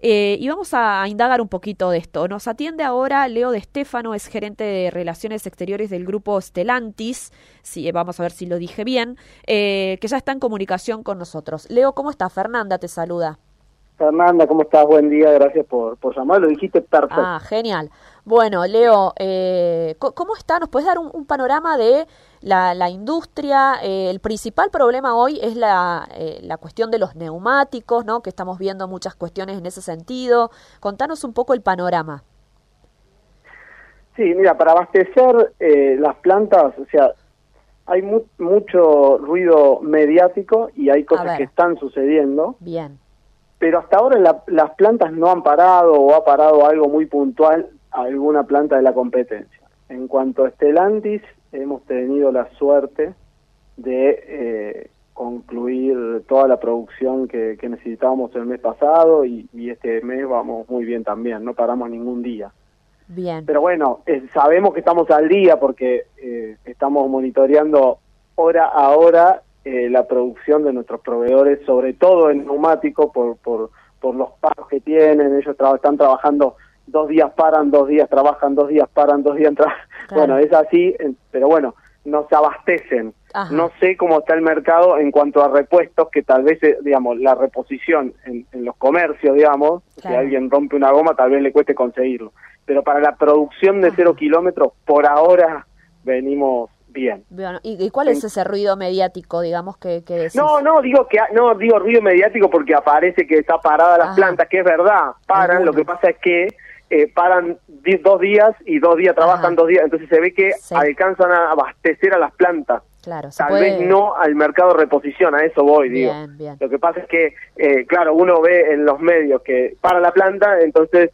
Eh, y vamos a, indagar un poquito de esto. Nos atiende ahora Leo de Stefano, es gerente de Relaciones Exteriores del grupo Stellantis. Sí, vamos a ver si lo dije bien, eh, que ya está en comunicación con nosotros. Leo, ¿cómo está? Fernanda te saluda. Fernanda, ¿cómo estás? Buen día, gracias por, por llamar, lo dijiste perfecto. Ah, genial. Bueno, Leo, eh, ¿cómo está? ¿Nos puedes dar un, panorama de la, industria? Eh, el principal problema hoy es la, eh, la cuestión de los neumáticos, ¿no? Que estamos viendo muchas cuestiones en ese sentido. Contanos un poco el panorama. Sí, mira, para abastecer las plantas, o sea, hay mucho ruido mediático y hay cosas que están sucediendo. Bien pero hasta ahora las plantas no han parado o ha parado algo muy puntual alguna planta de la competencia. En cuanto a Estelantis, hemos tenido la suerte de eh, concluir toda la producción que, necesitábamos el mes pasado y, este mes vamos muy bien también, no paramos ningún día. Bien. Pero bueno, sabemos que estamos al día porque eh, estamos monitoreando hora a hora eh, la producción de nuestros proveedores, sobre todo en neumático, por, por, por los paros que tienen. Ellos están trabajando dos días paran, dos días trabajan, dos días paran, dos días trabajan. Bueno, es así, pero bueno, no se abastecen. No sé cómo está el mercado en cuanto a repuestos, que tal vez, eh, digamos, la reposición en, los comercios, digamos, si alguien rompe una goma, tal vez le cueste conseguirlo. Pero para la producción de cero kilómetros, por ahora venimos bien. ¿y, cuál es ese ruido mediático, digamos, que, que No, no, digo que no digo ruido mediático porque aparece que está parada las plantas, que es verdad, paran, lo que pasa es que eh, paran dos días y dos días trabajan dos días, entonces se ve que alcanzan a abastecer a las plantas. Claro, Tal vez no al mercado reposición, a eso voy, digo. Lo que pasa es que, eh, claro, uno ve en los medios que para la planta, entonces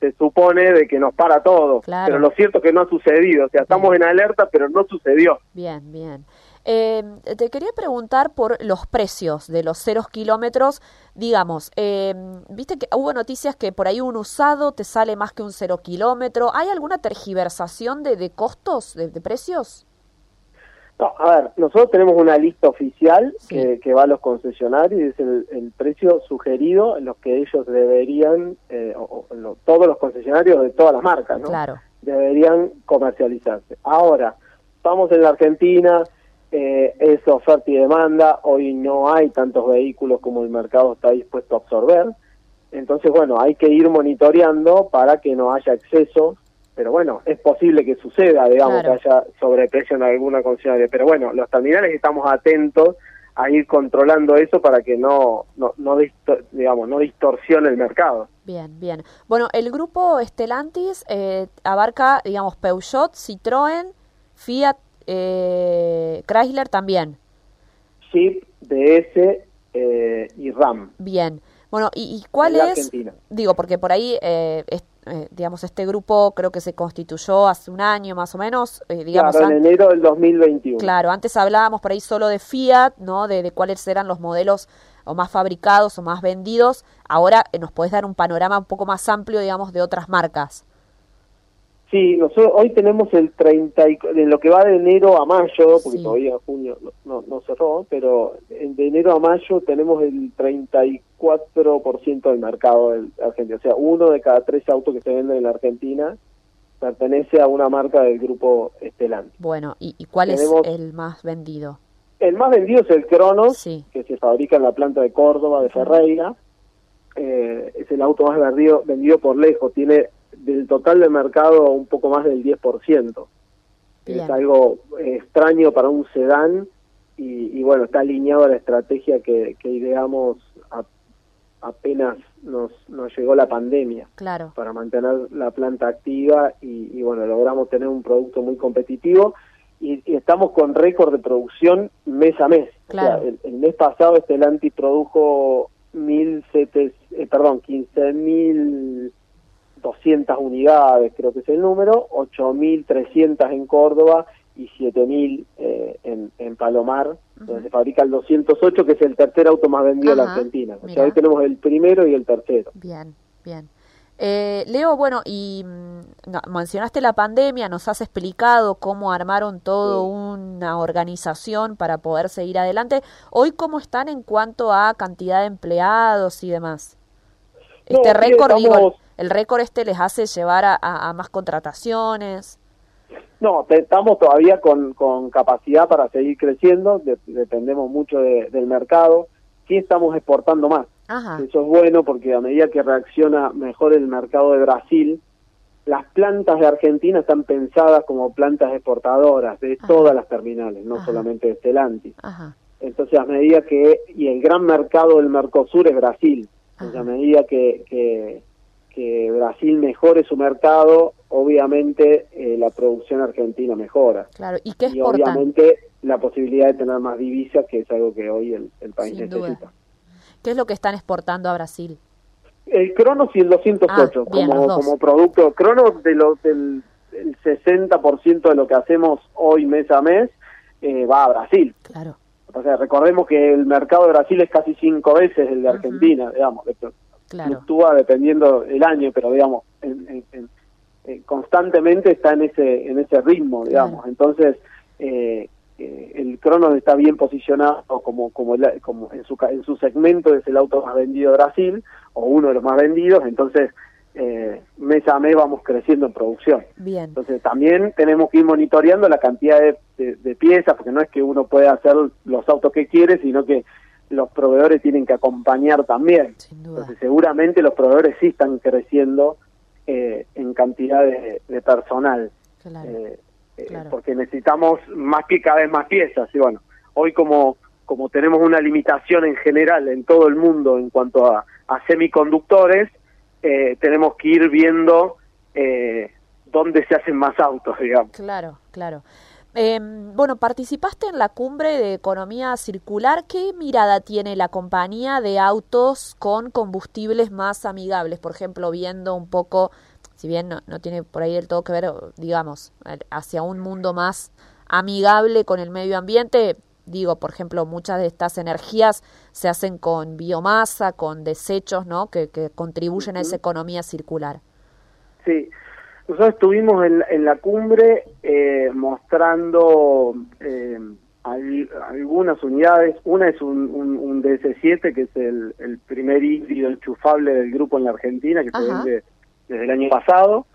se supone de que nos para todo. Pero lo cierto es que no ha sucedido, o sea, estamos en alerta, pero no sucedió. Bien, bien. Eh, te quería preguntar por los precios de los ceros kilómetros. Digamos, eh, viste que hubo noticias que por ahí un usado te sale más que un cero kilómetro. ¿Hay alguna tergiversación de, de costos, de, precios? No, a ver, nosotros tenemos una lista oficial que, va a los concesionarios y es el, precio sugerido en los que ellos deberían, eh, todos los concesionarios de todas las marcas, ¿no? Claro. Deberían comercializarse. Ahora, estamos en la Argentina, eh, es oferta y demanda, hoy no hay tantos vehículos como el mercado está dispuesto a absorber, entonces bueno, hay que ir monitoreando para que no haya exceso, pero bueno, es posible que suceda, digamos, que haya sobreprecio en alguna concesionaria, pero bueno, los terminales estamos atentos a ir controlando eso para que no, no, no digamos, no distorsione el mercado. Bien, bien. Bueno, el grupo Estelantis eh, abarca, digamos, Peugeot, Citroën, Fiat, eh, Chrysler también. Jeep, DS eh, y Ram. Bien. Bueno, ¿y, cuál es? Digo, porque por ahí, eh, eh, digamos, este grupo creo que se constituyó hace un año más o menos. digamos, claro, en enero del 2021. Claro, antes hablábamos por ahí solo de Fiat, ¿no? De, de cuáles eran los modelos o más fabricados o más vendidos. Ahora nos puedes dar un panorama un poco más amplio, digamos, de otras marcas. Sí, nosotros hoy tenemos el 30, de lo que va de enero a mayo, porque todavía junio no, no, cerró, pero de enero a mayo tenemos el 34% del mercado de Argentina. O sea, uno de cada tres autos que se venden en la Argentina pertenece a una marca del grupo Estelante. Bueno, ¿y, cuál es el más vendido? El más vendido es el Cronos, que se fabrica en la planta de Córdoba, de Ferreira. Eh, es el auto más vendido, vendido por lejos, tiene del total de mercado un poco más del 10%. Es algo extraño para un sedán y, bueno, está alineado a la estrategia que, ideamos apenas nos, nos llegó la pandemia. Claro. Para mantener la planta activa y, bueno, logramos tener un producto muy competitivo y, estamos con récord de producción mes a mes. Claro. el, mes pasado Estelantis produjo mil eh, perdón, 15 mil 200 unidades, creo que es el número, 8.300 en Córdoba y 7.000 eh, en, en Palomar, donde se fabrica el 208, que es el tercer auto más vendido en la Argentina. O sea, hoy tenemos el primero y el tercero. Bien, bien. Eh, Leo, bueno, y mm, mencionaste la pandemia, nos has explicado cómo armaron todo una organización para poder seguir adelante. Hoy, ¿cómo están en cuanto a cantidad de empleados y demás? Este récord, el récord este les hace llevar a, más contrataciones. No, estamos todavía con, con capacidad para seguir creciendo, dependemos mucho del mercado. Sí estamos exportando más. Eso es bueno porque a medida que reacciona mejor el mercado de Brasil, las plantas de Argentina están pensadas como plantas exportadoras de todas las terminales, no solamente de Stellantis. Entonces, a medida que, y el gran mercado del Mercosur es Brasil, a medida que, que, Brasil mejore su mercado, obviamente eh, la producción argentina mejora. Claro, y qué Y obviamente la posibilidad de tener más divisas, que es algo que hoy el, país necesita. ¿Qué es lo que están exportando a Brasil? El Cronos y el 208 ah, como, como producto. Cronos de lo, del el 60% de lo que hacemos hoy mes a mes eh, va a Brasil. Claro. O sea, recordemos que el mercado de Brasil es casi cinco veces el de Argentina, digamos. Claro. Fluctúa dependiendo el año, pero digamos, en, eh, constantemente está en ese en ese ritmo, digamos. Entonces, eh, eh, el Cronos está bien posicionado como como, como en su en su segmento es el auto más vendido de Brasil o uno de los más vendidos entonces eh, mes a mes vamos creciendo en producción. Bien. Entonces también tenemos que ir monitoreando la cantidad de, piezas porque no es que uno pueda hacer los autos que quiere sino que los proveedores tienen que acompañar también. Entonces seguramente los proveedores sí están creciendo eh, en cantidad de, personal. Claro. Eh, porque necesitamos más que cada vez más piezas. Y bueno, hoy como, como tenemos una limitación en general en todo el mundo en cuanto a, semiconductores, eh, tenemos que ir viendo eh, dónde se hacen más autos, digamos. Claro, claro. Em, bueno, participaste en la cumbre de economía circular. ¿Qué mirada tiene la compañía de autos con combustibles más amigables? Por ejemplo, viendo un poco si bien no, tiene por ahí del todo que ver, digamos, hacia un mundo más amigable con el medio ambiente, digo, por ejemplo, muchas de estas energías se hacen con biomasa, con desechos, ¿no? Que, contribuyen a esa economía circular. Sí, nosotros estuvimos en, la cumbre eh, mostrando eh, algunas unidades. Una es un, un, DS7, que es el, primer híbrido enchufable del grupo en la Argentina, que se vende desde el año pasado.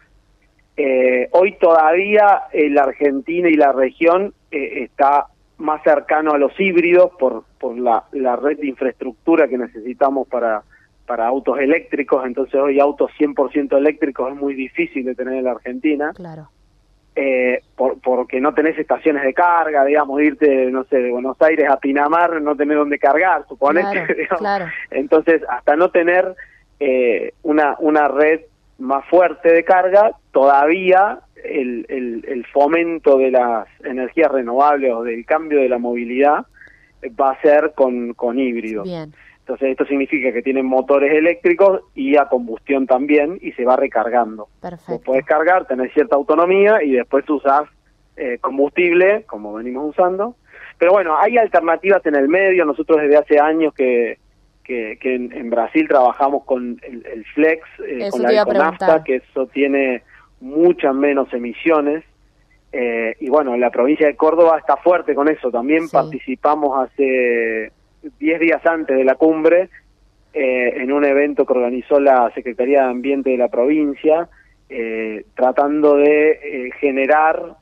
Eh, hoy todavía la Argentina y la región eh, está más cercano a los híbridos por, por la, la red de infraestructura que necesitamos para, para autos eléctricos, entonces hoy autos 100% eléctricos es muy difícil de tener en la Argentina. Claro. Eh, por, porque no tenés estaciones de carga, digamos, irte, no sé, de Buenos Aires a Pinamar, no tener dónde cargar, suponete. claro. Entonces, hasta no tener eh, una, una red más fuerte de carga, todavía el, el, fomento de las energías renovables o del cambio de la movilidad va a ser con, con híbridos. Entonces esto significa que tienen motores eléctricos y a combustión también y se va recargando. Perfecto. puedes cargar, tener cierta autonomía y después usas eh, combustible, como venimos usando. Pero bueno, hay alternativas en el medio. Nosotros desde hace años que, que, en, Brasil trabajamos con el, Flex, eh, con la Econafta, que eso tiene muchas menos emisiones. Eh, y bueno, la provincia de Córdoba está fuerte con eso. También participamos hace 10 días antes de la cumbre eh, en un evento que organizó la Secretaría de Ambiente de la provincia, tratando de generar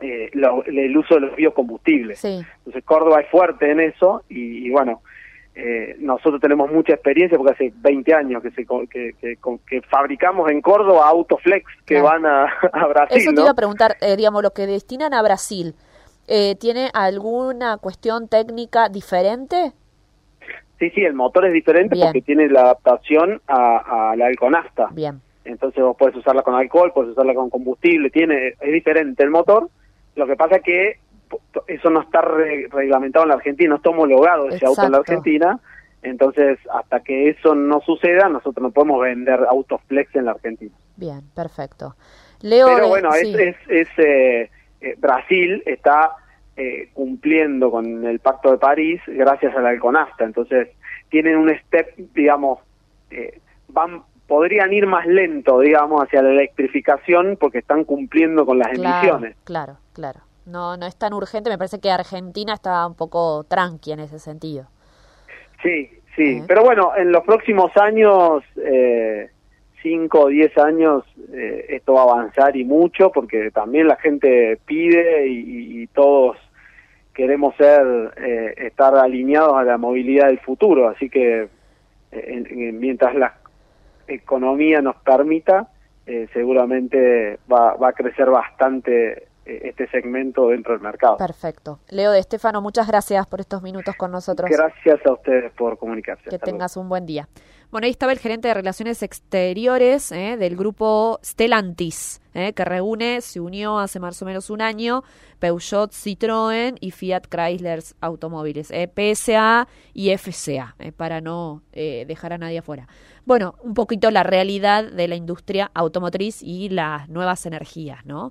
el uso de los biocombustibles. Entonces Córdoba es fuerte en eso y bueno, eh, nosotros tenemos mucha experiencia porque hace 20 años que, se, que, que, fabricamos en Córdoba Autoflex que van a, Brasil. Eso te iba a preguntar, eh, digamos, lo que destinan a Brasil, eh, ¿tiene alguna cuestión técnica diferente? Sí, sí, el motor es diferente porque tiene la adaptación a, la alconasta. Bien. Entonces vos puedes usarla con alcohol, puedes usarla con combustible, tiene es diferente el motor. Lo que pasa es que eso no está reglamentado en la Argentina, no está homologado ese auto en la Argentina, entonces hasta que eso no suceda, nosotros no podemos vender autos flex en la Argentina. Bien, perfecto. Leo, Pero bueno, es, es, eh, eh, Brasil está eh, cumpliendo con el Pacto de París gracias a la Alconasta, entonces tienen un step, digamos, van podrían ir más lento, digamos, hacia la electrificación porque están cumpliendo con las emisiones. Claro, claro no, no es tan urgente. Me parece que Argentina está un poco tranqui en ese sentido. Sí, sí. Pero bueno, en los próximos años, eh, 5 o 10 años, esto va a avanzar y mucho, porque también la gente pide y, todos queremos ser, estar alineados a la movilidad del futuro. Así que mientras la economía nos permita, seguramente va, va a crecer bastante eh, este segmento dentro del mercado. Perfecto. Leo de Estefano, muchas gracias por estos minutos con nosotros. Gracias a ustedes por comunicarse. Que tengas un buen día. Bueno, ahí estaba el gerente de Relaciones Exteriores eh, del grupo Stellantis, eh, que reúne, se unió hace más o menos un año, Peugeot, Citroën y Fiat Chrysler Automóviles, PSA y FCA, para no dejar a nadie afuera. Bueno, un poquito la realidad de la industria automotriz y las nuevas energías, ¿no?